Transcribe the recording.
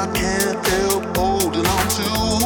I can't help holding on to.